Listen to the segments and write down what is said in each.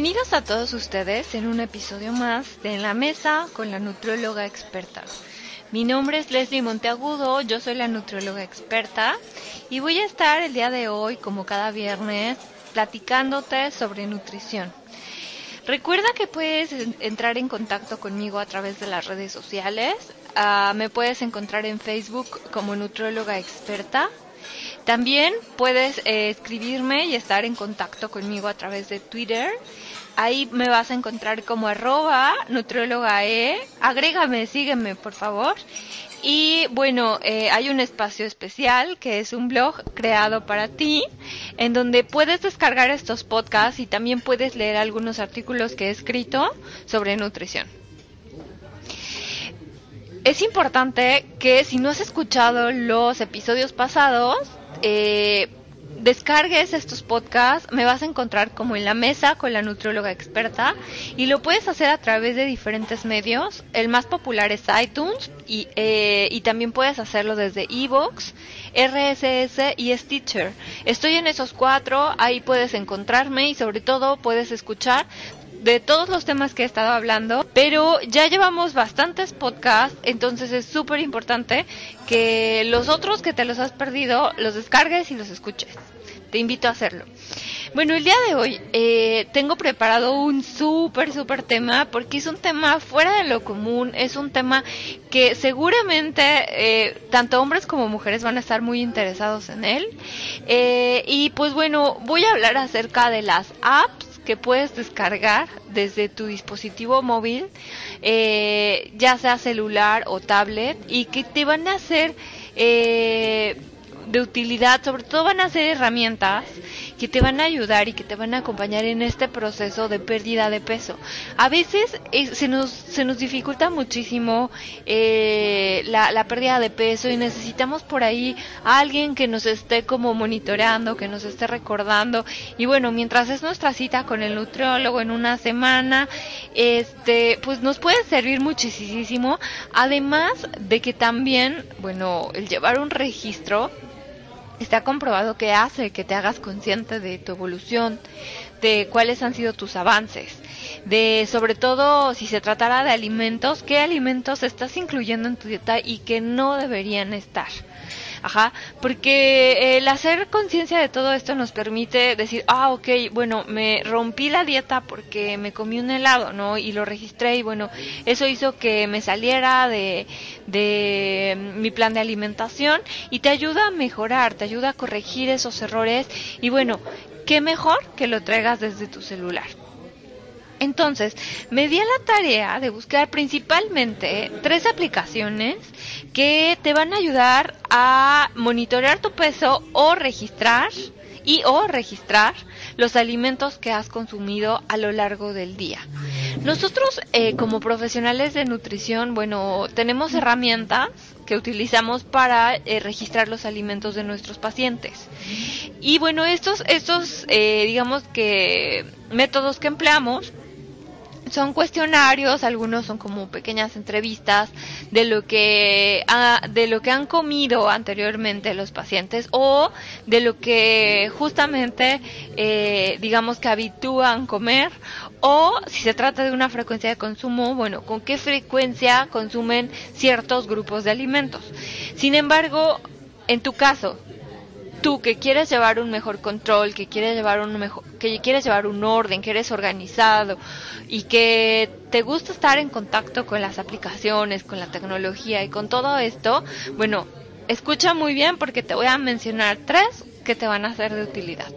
Bienvenidos a todos ustedes en un episodio más de En la Mesa con la nutrióloga experta. Mi nombre es Leslie Monteagudo, yo soy la nutrióloga experta y voy a estar el día de hoy, como cada viernes, platicándote sobre nutrición. Recuerda que puedes entrar en contacto conmigo a través de las redes sociales. Ah, me puedes encontrar en Facebook como nutrióloga experta. También puedes eh, escribirme y estar en contacto conmigo a través de Twitter. Ahí me vas a encontrar como arroba nutriólogae. Agrégame, sígueme por favor. Y bueno, eh, hay un espacio especial que es un blog creado para ti, en donde puedes descargar estos podcasts y también puedes leer algunos artículos que he escrito sobre nutrición. Es importante que si no has escuchado los episodios pasados, eh, descargues estos podcasts, me vas a encontrar como en la mesa con la nutrióloga experta y lo puedes hacer a través de diferentes medios. El más popular es iTunes y, eh, y también puedes hacerlo desde Evox, RSS y Stitcher. Estoy en esos cuatro, ahí puedes encontrarme y sobre todo puedes escuchar de todos los temas que he estado hablando, pero ya llevamos bastantes podcasts, entonces es súper importante que los otros que te los has perdido los descargues y los escuches. Te invito a hacerlo. Bueno, el día de hoy eh, tengo preparado un súper, súper tema porque es un tema fuera de lo común, es un tema que seguramente eh, tanto hombres como mujeres van a estar muy interesados en él. Eh, y pues bueno, voy a hablar acerca de las apps que puedes descargar desde tu dispositivo móvil, eh, ya sea celular o tablet, y que te van a hacer eh, de utilidad, sobre todo van a ser herramientas que te van a ayudar y que te van a acompañar en este proceso de pérdida de peso. A veces eh, se, nos, se nos dificulta muchísimo eh, la, la pérdida de peso y necesitamos por ahí a alguien que nos esté como monitoreando, que nos esté recordando. Y bueno, mientras es nuestra cita con el nutriólogo en una semana, este, pues nos puede servir muchísimo. Además de que también, bueno, el llevar un registro está comprobado que hace que te hagas consciente de tu evolución, de cuáles han sido tus avances, de sobre todo si se tratara de alimentos, qué alimentos estás incluyendo en tu dieta y que no deberían estar. Ajá, porque el hacer conciencia de todo esto nos permite decir, ah, ok, bueno, me rompí la dieta porque me comí un helado, ¿no? Y lo registré y bueno, eso hizo que me saliera de, de mi plan de alimentación y te ayuda a mejorar, te ayuda a corregir esos errores y bueno, qué mejor que lo traigas desde tu celular. Entonces, me di a la tarea de buscar principalmente tres aplicaciones que te van a ayudar a monitorear tu peso o registrar y o registrar los alimentos que has consumido a lo largo del día. Nosotros eh, como profesionales de nutrición, bueno, tenemos herramientas que utilizamos para eh, registrar los alimentos de nuestros pacientes. Y bueno, estos, estos eh, digamos que métodos que empleamos son cuestionarios, algunos son como pequeñas entrevistas de lo que de lo que han comido anteriormente los pacientes o de lo que justamente eh, digamos que habitúan comer o si se trata de una frecuencia de consumo, bueno, con qué frecuencia consumen ciertos grupos de alimentos. Sin embargo, en tu caso, tú que quieres llevar un mejor control, que quieres llevar un mejor, que quieres llevar un orden, que eres organizado y que te gusta estar en contacto con las aplicaciones, con la tecnología y con todo esto, bueno, escucha muy bien porque te voy a mencionar tres que te van a ser de utilidad.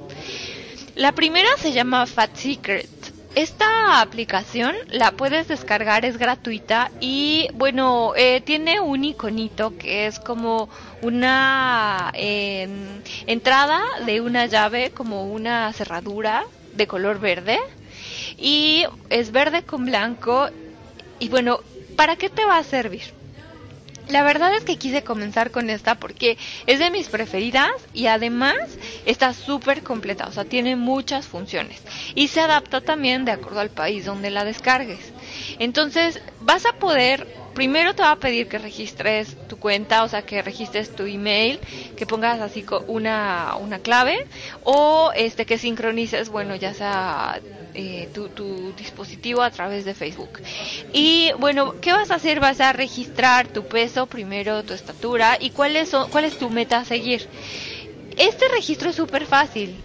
La primera se llama Fat Secret. Esta aplicación la puedes descargar, es gratuita y bueno, eh, tiene un iconito que es como una em, entrada de una llave, como una cerradura de color verde y es verde con blanco y bueno, ¿para qué te va a servir? La verdad es que quise comenzar con esta porque es de mis preferidas y además está súper completa, o sea, tiene muchas funciones y se adapta también de acuerdo al país donde la descargues. Entonces vas a poder primero te va a pedir que registres tu cuenta, o sea, que registres tu email, que pongas así una, una clave o este que sincronices, bueno, ya sea eh, tu, tu, dispositivo a través de Facebook. Y bueno, ¿qué vas a hacer? Vas a registrar tu peso, primero tu estatura y cuál es, cuál es tu meta a seguir. Este registro es súper fácil.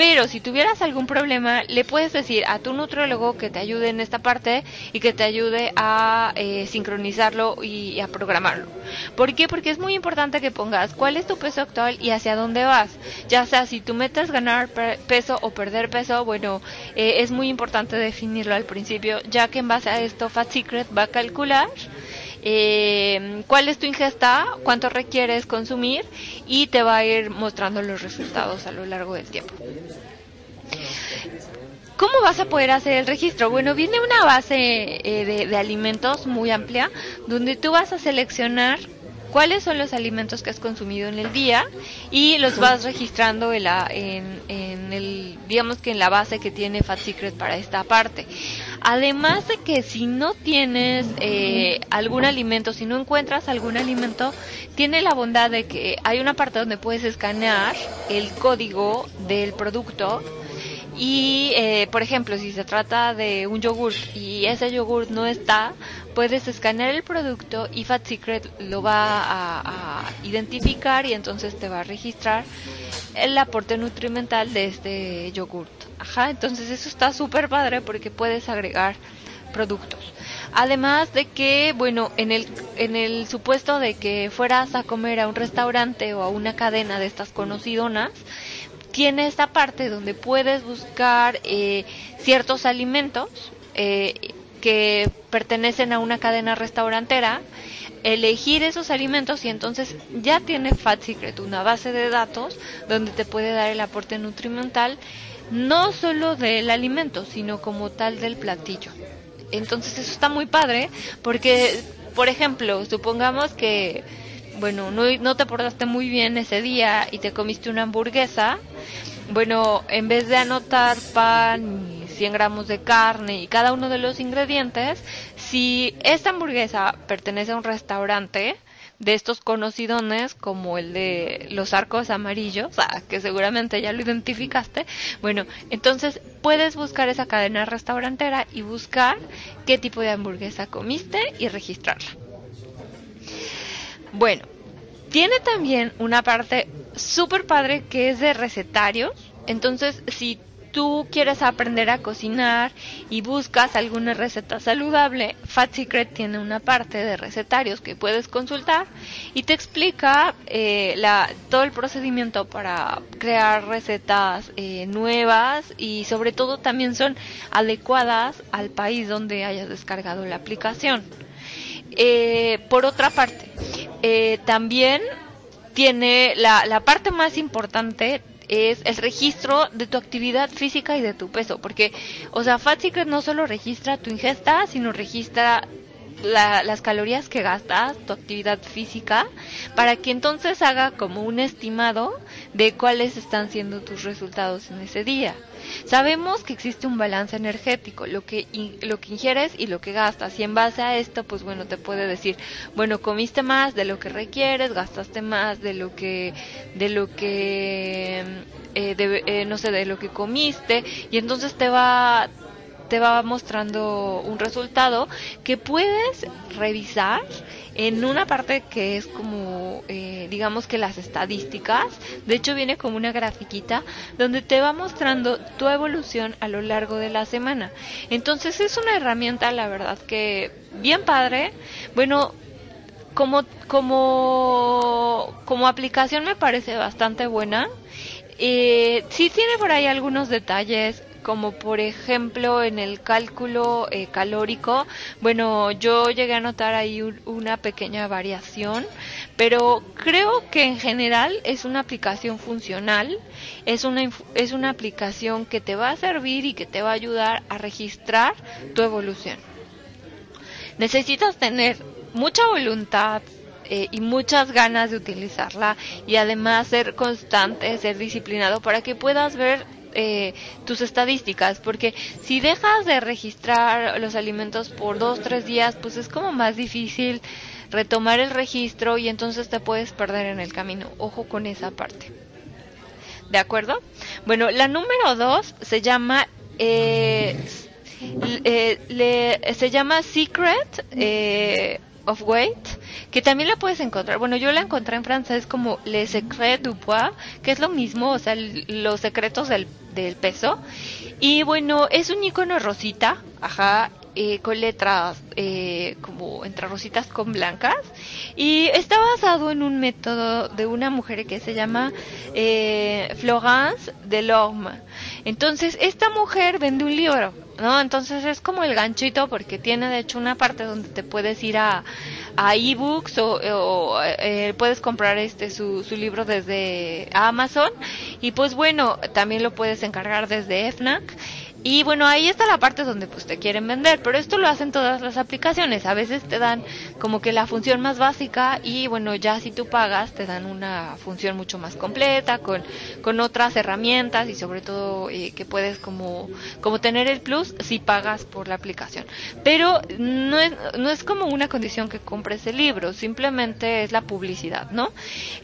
Pero si tuvieras algún problema, le puedes decir a tu nutriólogo que te ayude en esta parte y que te ayude a eh, sincronizarlo y a programarlo. ¿Por qué? Porque es muy importante que pongas cuál es tu peso actual y hacia dónde vas. Ya sea si tu meta es ganar peso o perder peso, bueno, eh, es muy importante definirlo al principio, ya que en base a esto Fat Secret va a calcular eh, cuál es tu ingesta, cuánto requieres consumir y te va a ir mostrando los resultados a lo largo del tiempo. ¿Cómo vas a poder hacer el registro? Bueno, viene una base eh, de, alimentos muy amplia donde tú vas a seleccionar cuáles son los alimentos que has consumido en el día y los vas registrando en, la, en, en, el, digamos que en la base que tiene Fat Secret para esta parte. Además de que si no tienes eh, algún alimento, si no encuentras algún alimento, tiene la bondad de que hay una parte donde puedes escanear el código del producto y, eh, por ejemplo, si se trata de un yogur y ese yogur no está, puedes escanear el producto y Fat Secret lo va a, identificar y entonces te va a registrar el aporte nutrimental de este yogurt. Ajá, entonces eso está súper padre porque puedes agregar productos. Además de que, bueno, en el, en el supuesto de que fueras a comer a un restaurante o a una cadena de estas conocidonas, tiene esta parte donde puedes buscar eh, ciertos alimentos eh, que pertenecen a una cadena restaurantera, elegir esos alimentos y entonces ya tiene Fat Secret una base de datos donde te puede dar el aporte nutrimental no solo del alimento, sino como tal del platillo. Entonces eso está muy padre porque, por ejemplo, supongamos que bueno, no, te portaste muy bien ese día y te comiste una hamburguesa, bueno, en vez de anotar pan y 100 gramos de carne y cada uno de los ingredientes, si esta hamburguesa pertenece a un restaurante, de estos conocidones como el de los arcos amarillos, ah, que seguramente ya lo identificaste. Bueno, entonces puedes buscar esa cadena restaurantera y buscar qué tipo de hamburguesa comiste y registrarla. Bueno, tiene también una parte súper padre que es de recetarios. Entonces, si tú quieres aprender a cocinar y buscas alguna receta saludable, Fat Secret tiene una parte de recetarios que puedes consultar y te explica eh, la, todo el procedimiento para crear recetas eh, nuevas y sobre todo también son adecuadas al país donde hayas descargado la aplicación. Eh, por otra parte, eh, también tiene la, la parte más importante es el registro de tu actividad física y de tu peso, porque, o sea, Fat Secret no solo registra tu ingesta, sino registra las calorías que gastas, tu actividad física, para que entonces haga como un estimado de cuáles están siendo tus resultados en ese día. Sabemos que existe un balance energético, lo que, lo que ingieres y lo que gastas. Y en base a esto, pues bueno, te puede decir, bueno, comiste más de lo que requieres, gastaste más de lo que, de lo que, eh, eh, no sé, de lo que comiste. Y entonces te va, te va mostrando un resultado que puedes revisar en una parte que es como, eh, digamos que las estadísticas, de hecho viene como una grafiquita donde te va mostrando tu evolución a lo largo de la semana. Entonces es una herramienta, la verdad que bien padre. Bueno, como, como, como aplicación me parece bastante buena. Eh, sí tiene por ahí algunos detalles como por ejemplo en el cálculo eh, calórico, bueno, yo llegué a notar ahí una pequeña variación, pero creo que en general es una aplicación funcional, es una, es una aplicación que te va a servir y que te va a ayudar a registrar tu evolución. Necesitas tener mucha voluntad, eh, y muchas ganas de utilizarla y además ser constante, ser disciplinado para que puedas ver eh, tus estadísticas, porque si dejas de registrar los alimentos por dos, tres días, pues es como más difícil retomar el registro y entonces te puedes perder en el camino. Ojo con esa parte. ¿De acuerdo? Bueno, la número dos se llama eh, eh, se llama Secret eh, of Weight, que también la puedes encontrar. Bueno, yo la encontré en francés como Le Secret du Poids, que es lo mismo, o sea, los secretos del, del peso. Y bueno, es un icono rosita, ajá, eh, con letras eh, como entre rositas con blancas y está basado en un método de una mujer que se llama eh, Florence Delorme. Entonces esta mujer vende un libro, ¿no? Entonces es como el ganchito porque tiene de hecho una parte donde te puedes ir a, a ebooks o, o eh, puedes comprar este su, su libro desde Amazon y pues bueno también lo puedes encargar desde FNAC y bueno, ahí está la parte donde pues te quieren vender, pero esto lo hacen todas las aplicaciones. A veces te dan como que la función más básica y bueno, ya si tú pagas te dan una función mucho más completa con, con otras herramientas y sobre todo eh, que puedes como, como tener el plus si pagas por la aplicación. Pero no es, no es como una condición que compres el libro, simplemente es la publicidad, ¿no?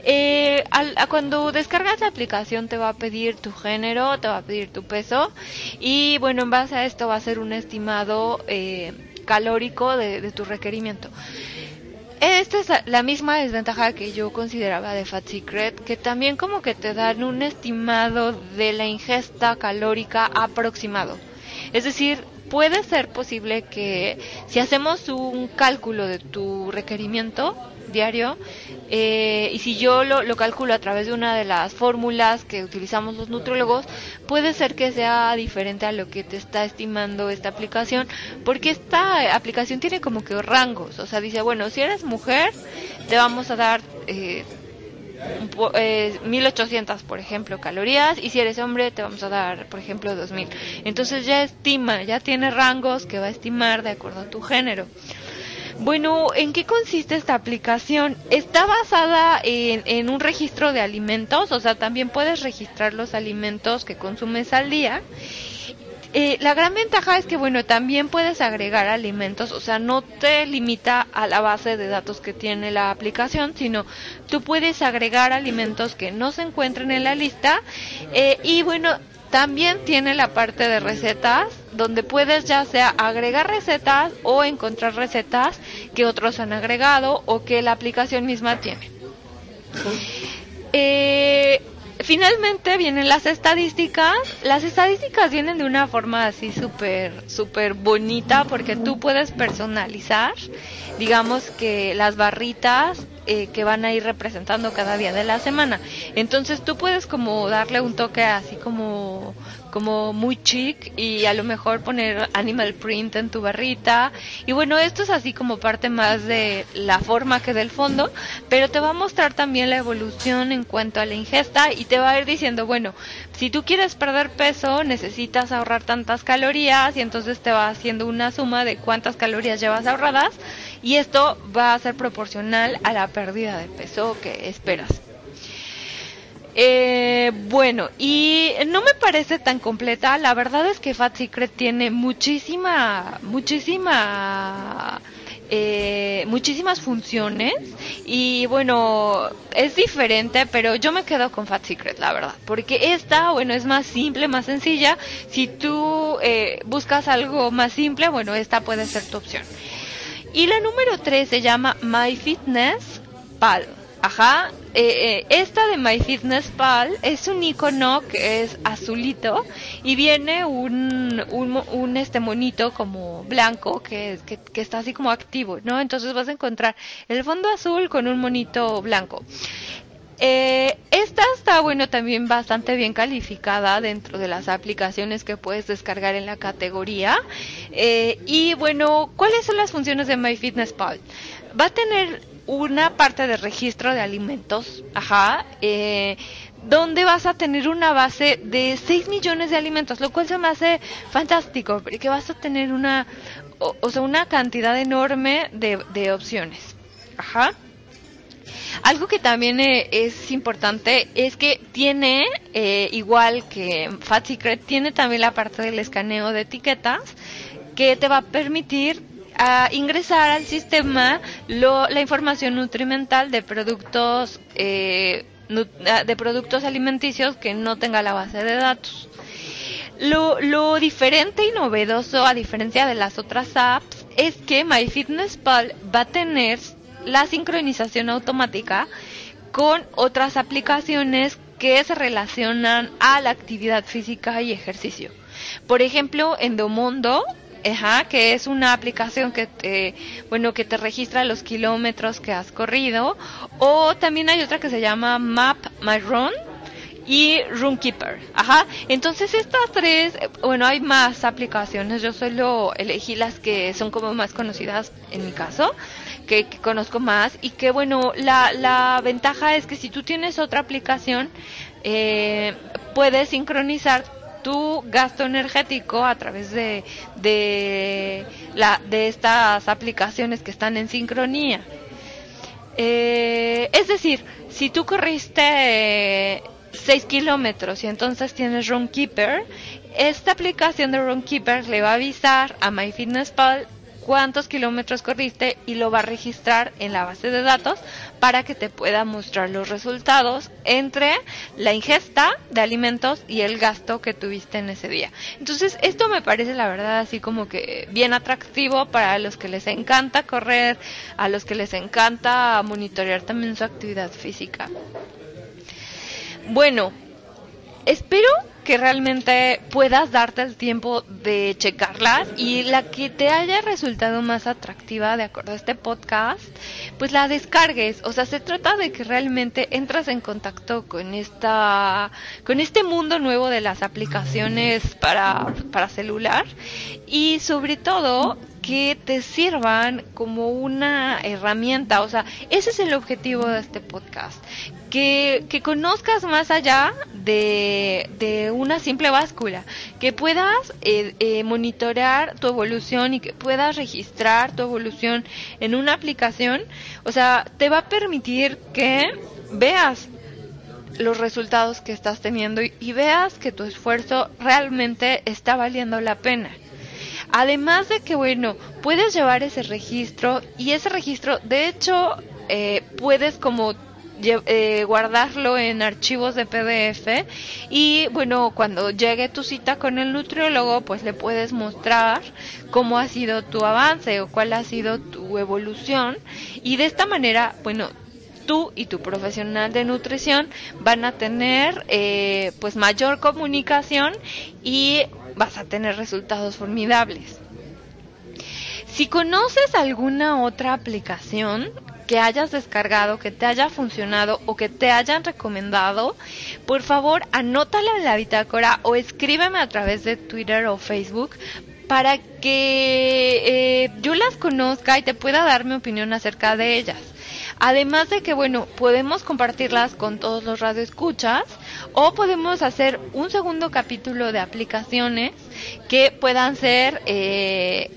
Eh, al, cuando descargas la aplicación te va a pedir tu género, te va a pedir tu peso y y bueno, en base a esto va a ser un estimado eh, calórico de, tu requerimiento. Esta es la misma desventaja que yo consideraba de Fat Secret, que también como que te dan un estimado de la ingesta calórica aproximado. Es decir, puede ser posible que si hacemos un cálculo de tu requerimiento diario, eh, y si yo lo, lo, calculo a través de una de las fórmulas que utilizamos los nutriólogos, puede ser que sea diferente a lo que te está estimando esta aplicación, porque esta aplicación tiene como que rangos, o sea, dice, bueno, si eres mujer, te vamos a dar... Eh, eh, 1800 por ejemplo calorías y si eres hombre te vamos a dar por ejemplo 2000 entonces ya estima ya tiene rangos que va a estimar de acuerdo a tu género bueno, ¿en qué consiste esta aplicación? Está basada en, un registro de alimentos, o sea, también puedes registrar los alimentos que consumes al día. Eh, la gran ventaja es que, bueno, también puedes agregar alimentos, o sea, no te limita a la base de datos que tiene la aplicación, sino tú puedes agregar alimentos que no se encuentren en la lista. Eh, y bueno, también tiene la parte de recetas, donde puedes ya sea agregar recetas o encontrar recetas que otros han agregado o que la aplicación misma tiene. Eh, finalmente vienen las estadísticas. Las estadísticas vienen de una forma así súper, súper bonita porque tú puedes personalizar, digamos que las barritas eh, que van a ir representando cada día de la semana. Entonces tú puedes como darle un toque así como como muy chic y a lo mejor poner animal print en tu barrita. Y bueno, esto es así como parte más de la forma que del fondo, pero te va a mostrar también la evolución en cuanto a la ingesta y te va a ir diciendo, bueno, si tú quieres perder peso, necesitas ahorrar tantas calorías y entonces te va haciendo una suma de cuántas calorías llevas ahorradas y esto va a ser proporcional a la pérdida de peso que esperas. Eh, bueno, y no me parece tan completa. La verdad es que Fat Secret tiene muchísima, muchísima, eh, muchísimas funciones. Y bueno, es diferente, pero yo me quedo con Fat Secret, la verdad. Porque esta, bueno, es más simple, más sencilla. Si tú eh, buscas algo más simple, bueno, esta puede ser tu opción. Y la número 3 se llama My Fitness Pal. Ajá, eh, eh, esta de MyFitnessPal es un icono que es azulito y viene un, este monito como blanco que, está así como activo, ¿no? Entonces vas a encontrar el fondo azul con un monito blanco. Eh, esta está, bueno, también bastante bien calificada dentro de las aplicaciones que puedes descargar en la categoría. Eh, y bueno, ¿cuáles son las funciones de MyFitnessPal? Va a tener una parte de registro de alimentos, ajá, eh, donde vas a tener una base de 6 millones de alimentos, lo cual se me hace fantástico, porque vas a tener una, o, sea, una cantidad enorme de, de opciones, ajá. Algo que también eh, es importante es que tiene, eh, igual que Fat Secret, tiene también la parte del escaneo de etiquetas que te va a permitir a ingresar al sistema la información nutrimental de productos eh, de productos alimenticios que no tenga la base de datos. Lo, lo diferente y novedoso, a diferencia de las otras apps, es que MyFitnessPal va a tener la sincronización automática con otras aplicaciones que se relacionan a la actividad física y ejercicio. Por ejemplo, Endomondo que es una aplicación que te, bueno, que te registra los kilómetros que has corrido. O también hay otra que se llama Map My Run y Runkeeper. Ajá. Entonces estas tres, bueno, hay más aplicaciones. Yo solo elegí las que son como más conocidas en mi caso, que, conozco más y que bueno, la, la ventaja es que si tú tienes otra aplicación, eh, puedes sincronizar tu gasto energético a través de, de, la, de estas aplicaciones que están en sincronía. Eh, es decir, si tú corriste 6 kilómetros y entonces tienes Runkeeper, esta aplicación de Runkeeper le va a avisar a MyFitnessPal cuántos kilómetros corriste y lo va a registrar en la base de datos para que te pueda mostrar los resultados entre la ingesta de alimentos y el gasto que tuviste en ese día. Entonces, esto me parece la verdad así como que bien atractivo para los que les encanta correr, a los que les encanta monitorear también su actividad física. Bueno, espero que realmente puedas darte el tiempo de checarlas y la que te haya resultado más atractiva de acuerdo a este podcast, pues la descargues. O sea, se trata de que realmente entras en contacto con esta, con este mundo nuevo de las aplicaciones para, para celular y sobre todo que te sirvan como una herramienta. O sea, ese es el objetivo de este podcast. Que, que conozcas más allá de, de una simple báscula. Que puedas eh, eh, monitorear tu evolución y que puedas registrar tu evolución en una aplicación. O sea, te va a permitir que veas los resultados que estás teniendo y veas que tu esfuerzo realmente está valiendo la pena. Además de que, bueno, puedes llevar ese registro y ese registro, de hecho, eh, puedes como eh, guardarlo en archivos de PDF y bueno, cuando llegue tu cita con el nutriólogo, pues le puedes mostrar cómo ha sido tu avance o cuál ha sido tu evolución y de esta manera, bueno, tú y tu profesional de nutrición van a tener eh, pues mayor comunicación y vas a tener resultados formidables. Si conoces alguna otra aplicación que hayas descargado, que te haya funcionado o que te hayan recomendado, por favor anótala en la bitácora o escríbeme a través de Twitter o Facebook para que eh, yo las conozca y te pueda dar mi opinión acerca de ellas. Además de que, bueno, podemos compartirlas con todos los radioescuchas o podemos hacer un segundo capítulo de aplicaciones que puedan ser eh,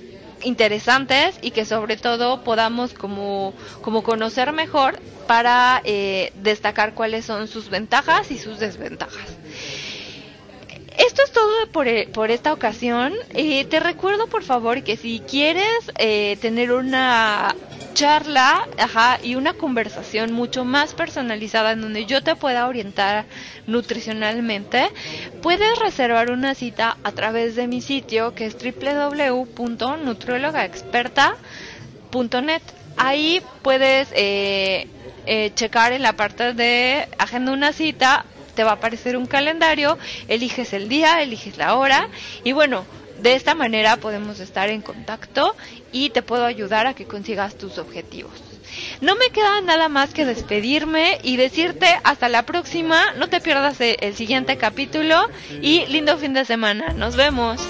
interesantes y que sobre todo podamos como, como conocer mejor para eh, destacar cuáles son sus ventajas y sus desventajas. Esto es todo por, eh, por esta ocasión. te recuerdo por favor que si quieres tener una charla y una conversación mucho más personalizada en donde yo te pueda orientar nutricionalmente, puedes reservar una cita a través de mi sitio que es www.nutriólogaexperta.net. Ahí puedes eh, eh, checar en la parte de agenda una cita, te va a aparecer un calendario, eliges el día, eliges la hora y bueno, de esta manera podemos estar en contacto y te puedo ayudar a que consigas tus objetivos. No me queda nada más que despedirme y decirte hasta la próxima, no te pierdas el siguiente capítulo y lindo fin de semana. Nos vemos.